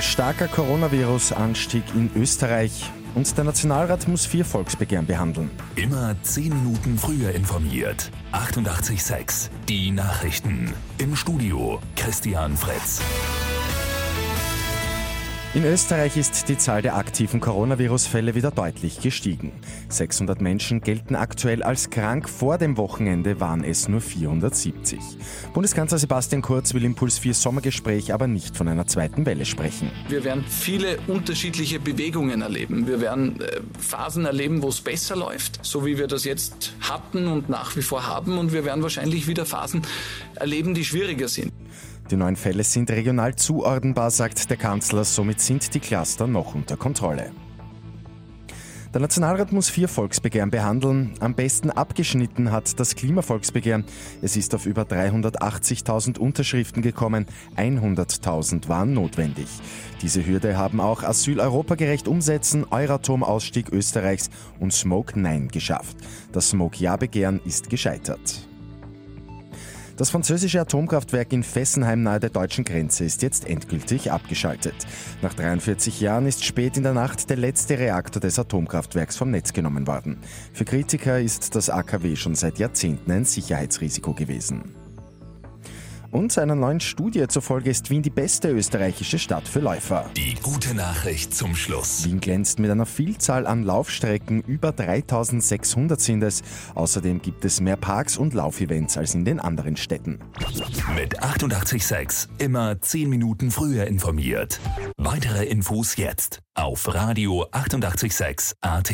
Starker Coronavirus-Anstieg in Österreich und der Nationalrat muss vier Volksbegehren behandeln. Immer zehn Minuten früher informiert. 88.6 Die Nachrichten. Im Studio Christian Fritz. In Österreich ist die Zahl der aktiven Coronavirus-Fälle wieder deutlich gestiegen. 600 Menschen gelten aktuell als krank. Vor dem Wochenende waren es nur 470. Bundeskanzler Sebastian Kurz will im Puls 4 Sommergespräch aber nicht von einer zweiten Welle sprechen. Wir werden viele unterschiedliche Bewegungen erleben. Wir werden äh, Phasen erleben, wo es besser läuft, so wie wir das jetzt hatten und nach wie vor haben. Und wir werden wahrscheinlich wieder Phasen erleben, die schwieriger sind. Die neuen Fälle sind regional zuordnenbar, sagt der Kanzler, somit sind die Cluster noch unter Kontrolle. Der Nationalrat muss vier Volksbegehren behandeln. Am besten abgeschnitten hat das Klimavolksbegehren. Es ist auf über 380.000 Unterschriften gekommen. 100.000 waren notwendig. Diese Hürde haben auch Asyl-Europagerecht umsetzen, Euratom-Ausstieg Österreichs und Smoke Nein geschafft. Das Smoke-Ja-Begehren ist gescheitert. Das französische Atomkraftwerk in Fessenheim nahe der deutschen Grenze ist jetzt endgültig abgeschaltet. Nach 43 Jahren ist spät in der Nacht der letzte Reaktor des Atomkraftwerks vom Netz genommen worden. Für Kritiker ist das AKW schon seit Jahrzehnten ein Sicherheitsrisiko gewesen. Und einer neuen Studie zufolge ist Wien die beste österreichische Stadt für Läufer. Die gute Nachricht zum Schluss. Wien glänzt mit einer Vielzahl an Laufstrecken, über 3600 sind es. Außerdem gibt es mehr Parks und Laufevents als in den anderen Städten. Mit 886 immer 10 Minuten früher informiert. Weitere Infos jetzt auf Radio 886 AT.